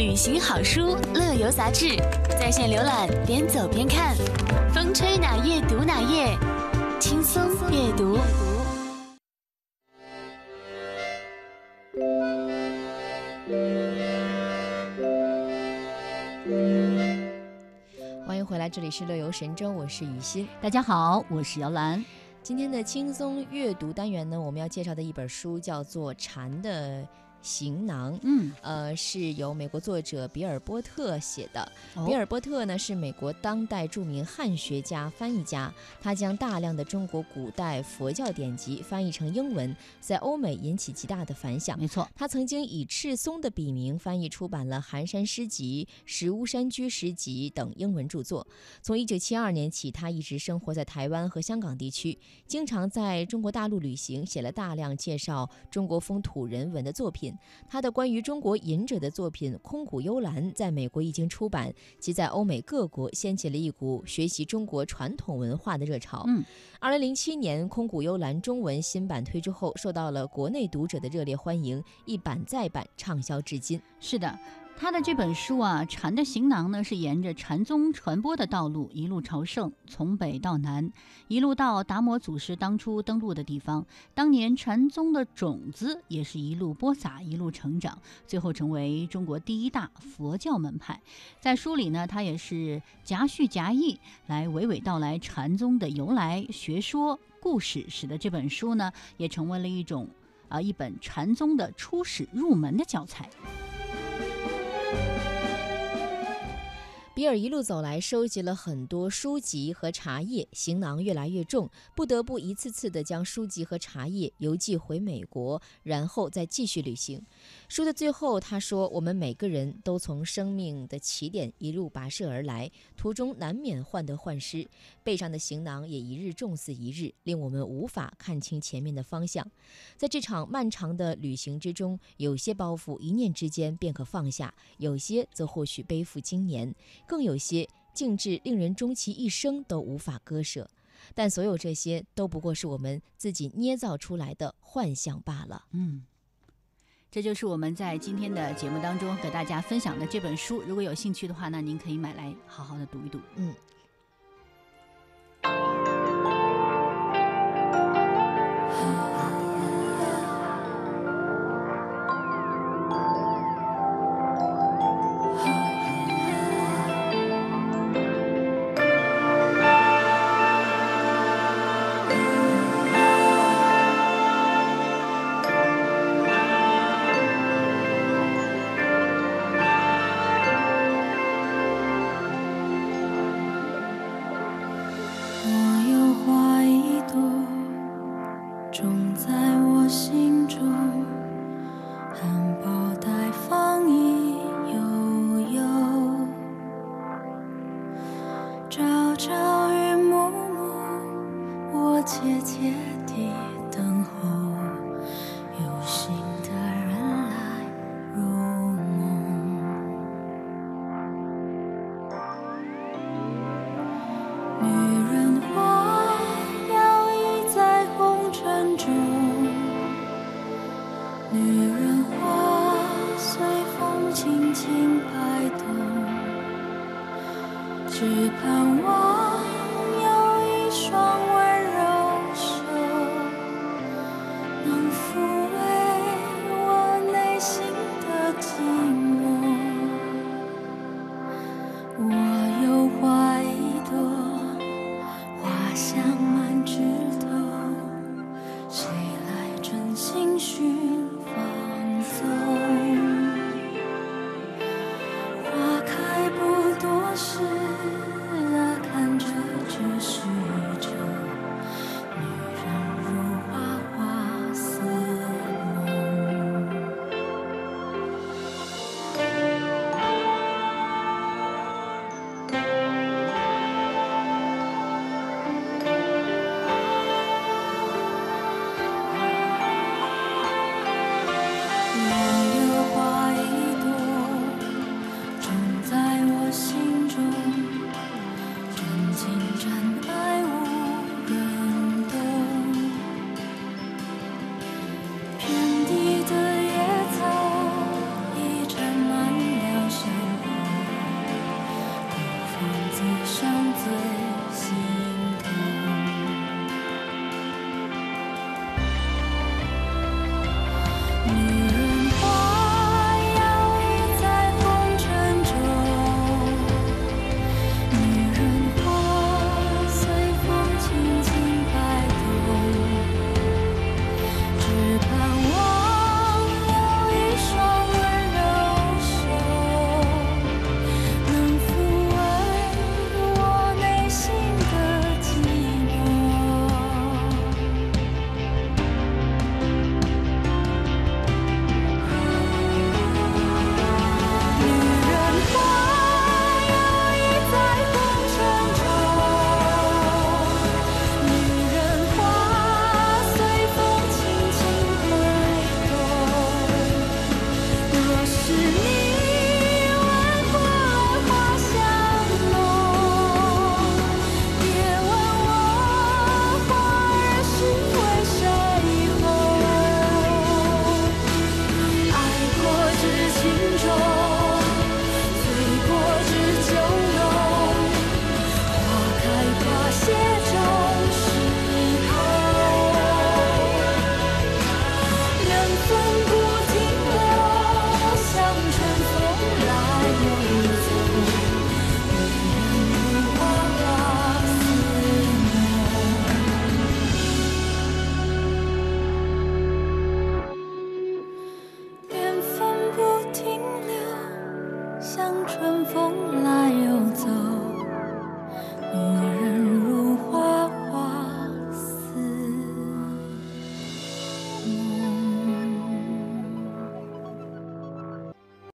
旅行好书乐游杂志，在线浏览，边走边看，风吹哪页读哪页，轻松阅读。欢迎回来，这里是乐游神州，我是雨欣。大家好，我是姚兰。今天的轻松阅读单元呢，我们要介绍的一本书叫做《蝉的》。行囊，嗯，呃，是由美国作者比尔·波特写的。哦比尔·波特呢是美国当代著名汉学家、翻译家，他将大量的中国古代佛教典籍翻译成英文，在欧美引起极大的反响。没错，他曾经以赤松的笔名翻译出版了《寒山诗集》《石屋山居诗集》等英文著作。从1972年起，他一直生活在台湾和香港地区，经常在中国大陆旅行，写了大量介绍中国风土人文的作品。他的关于中国隐者的作品《空谷幽兰》在美国一经出版，即在欧美各国掀起了一股学习中国传统文化的热潮。嗯，二零零七年《空谷幽兰》中文新版推出后，受到了国内读者的热烈欢迎，一版再版，畅销至今。是的。他的这本书啊，《禅的行囊》呢，是沿着禅宗传播的道路一路朝圣，从北到南，一路到达摩祖师当初登陆的地方。当年禅宗的种子也是一路播撒，一路成长，最后成为中国第一大佛教门派。在书里呢，他也是夹叙夹议来娓娓道来禅宗的由来、学说、故事，使得这本书呢，也成为了一种啊、一本禅宗的初始入门的教材。比尔一路走来，收集了很多书籍和茶叶，行囊越来越重，不得不一次次地将书籍和茶叶邮寄回美国，然后再继续旅行。书的最后，他说：“我们每个人都从生命的起点一路跋涉而来，途中难免患得患失，背上的行囊也一日重似一日，令我们无法看清前面的方向。在这场漫长的旅行之中，有些包袱一念之间便可放下，有些则或许背负经年。”更有些竟至令人终其一生都无法割舍，但所有这些都不过是我们自己捏造出来的幻象罢了。嗯，这就是我们在今天的节目当中给大家分享的这本书。如果有兴趣的话那，您可以买来好好的读一读。嗯。new. 风来又